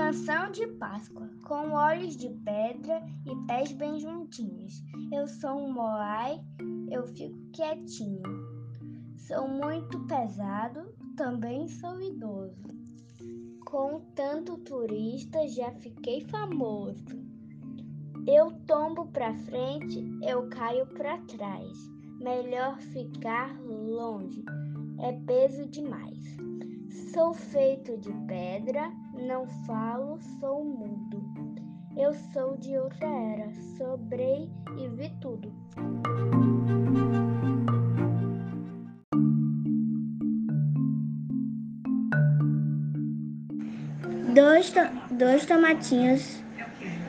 Canção de Páscoa, com olhos de pedra e pés bem juntinhos. Eu sou um moai, eu fico quietinho. Sou muito pesado, também sou idoso. Com tanto turista já fiquei famoso. Eu tombo pra frente, eu caio pra trás. Melhor ficar longe, é peso demais. Sou feito de pedra, não falo, sou mudo. Eu sou de outra era, sobrei e vi tudo. Dois, to dois tomatinhos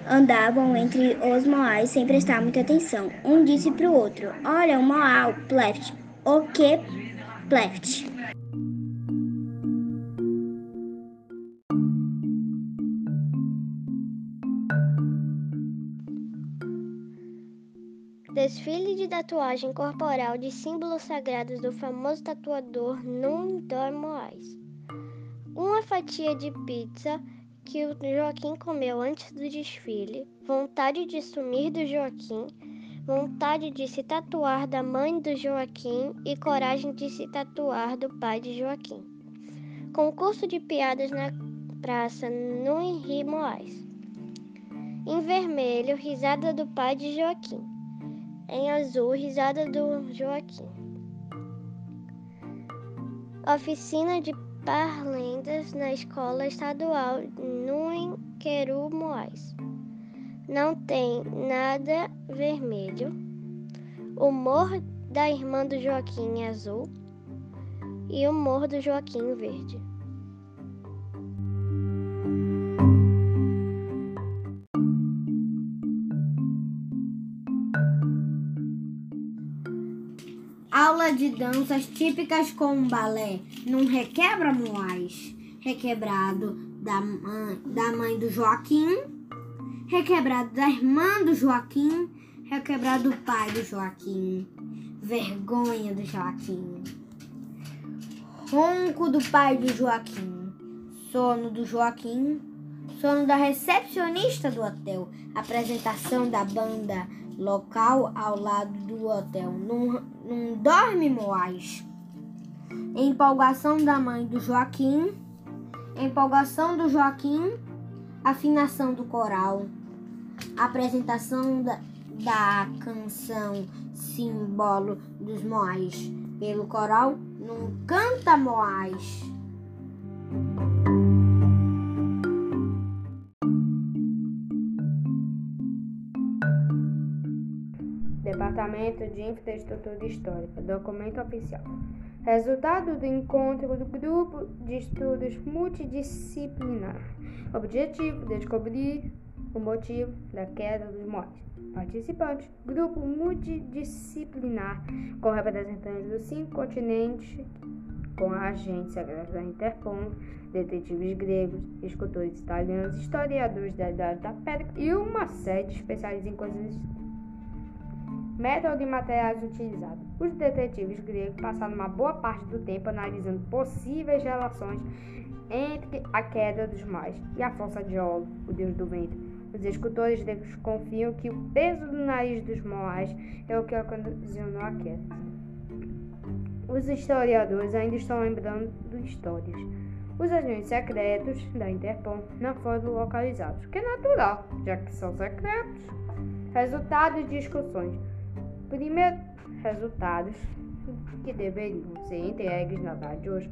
andavam entre os moais sem prestar muita atenção. Um disse para o outro: Olha, um moal, pleft. O que pleft? Desfile de tatuagem corporal de símbolos sagrados do famoso tatuador Nundor Moais. Uma fatia de pizza que o Joaquim comeu antes do desfile, vontade de sumir do Joaquim, vontade de se tatuar da mãe do Joaquim e coragem de se tatuar do pai de Joaquim. Concurso de piadas na praça no Henri Moais. Em vermelho, risada do pai de Joaquim. Em azul, risada do Joaquim. Oficina de parlendas na escola estadual no Queru Moais. Não tem nada vermelho. O morro da irmã do Joaquim é azul e o morro do Joaquim verde. Aula de danças típicas com balé num requebra moais. Requebrado da mãe, da mãe do Joaquim, requebrado da irmã do Joaquim, requebrado do pai do Joaquim. Vergonha do Joaquim. Ronco do pai do Joaquim. Sono do Joaquim. Sono da recepcionista do hotel. Apresentação da banda local ao lado do hotel. Num, dorme Moais. Empolgação da mãe do Joaquim. Empolgação do Joaquim. Afinação do coral. Apresentação da, da canção Símbolo dos Moais pelo coral Num Canta Moais. Departamento de Infraestrutura Histórica, documento oficial. Resultado do encontro do grupo de estudos multidisciplinar. Objetivo: descobrir o motivo da queda dos mortes. Participantes: grupo multidisciplinar com representantes dos cinco continentes, com agentes secretos da Interpol, detetives gregos, escultores italianos, historiadores da Idade da Pedra e uma série de especialistas em coisas Método e materiais utilizados. Os detetives gregos passaram uma boa parte do tempo analisando possíveis relações entre a queda dos mares e a força de Olo, o deus do vento. Os escultores gregos confiam que o peso do nariz dos moais é o que ocasionou a queda. Os historiadores ainda estão lembrando de histórias. Os agentes secretos da Interpol não foram localizados, que é natural, já que são secretos. Resultados de discussões. Primeiros resultados que deveriam ser entregues na tarde de hoje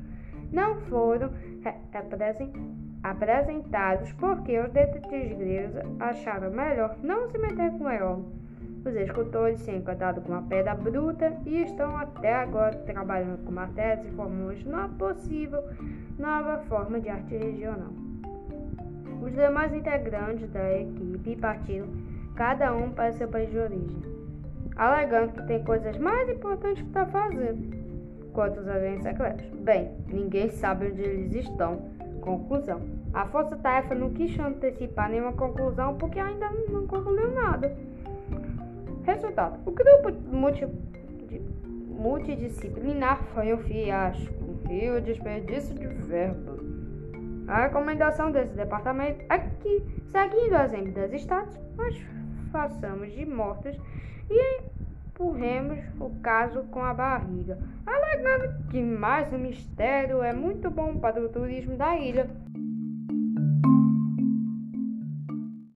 não foram apresentados porque os detetives gregos acharam melhor não se meter com Eolo. Os escultores se encantaram com a pedra bruta e estão até agora trabalhando com matérias e fórmulas numa possível nova forma de arte regional. Os demais integrantes da equipe partiram, cada um para seu país de origem alegando que tem coisas mais importantes para fazer. Quanto os agentes secretos? Bem, ninguém sabe onde eles estão. Conclusão. A força-tarefa não quis antecipar nenhuma conclusão porque ainda não concluiu nada. Resultado. O grupo multi, multidisciplinar foi um fiasco e o desperdício de verba. A recomendação desse departamento é que, seguindo o exemplo das estátuas, nós façamos de mortos e empurremos o caso com a barriga, alegando que mais um mistério é muito bom para o turismo da ilha.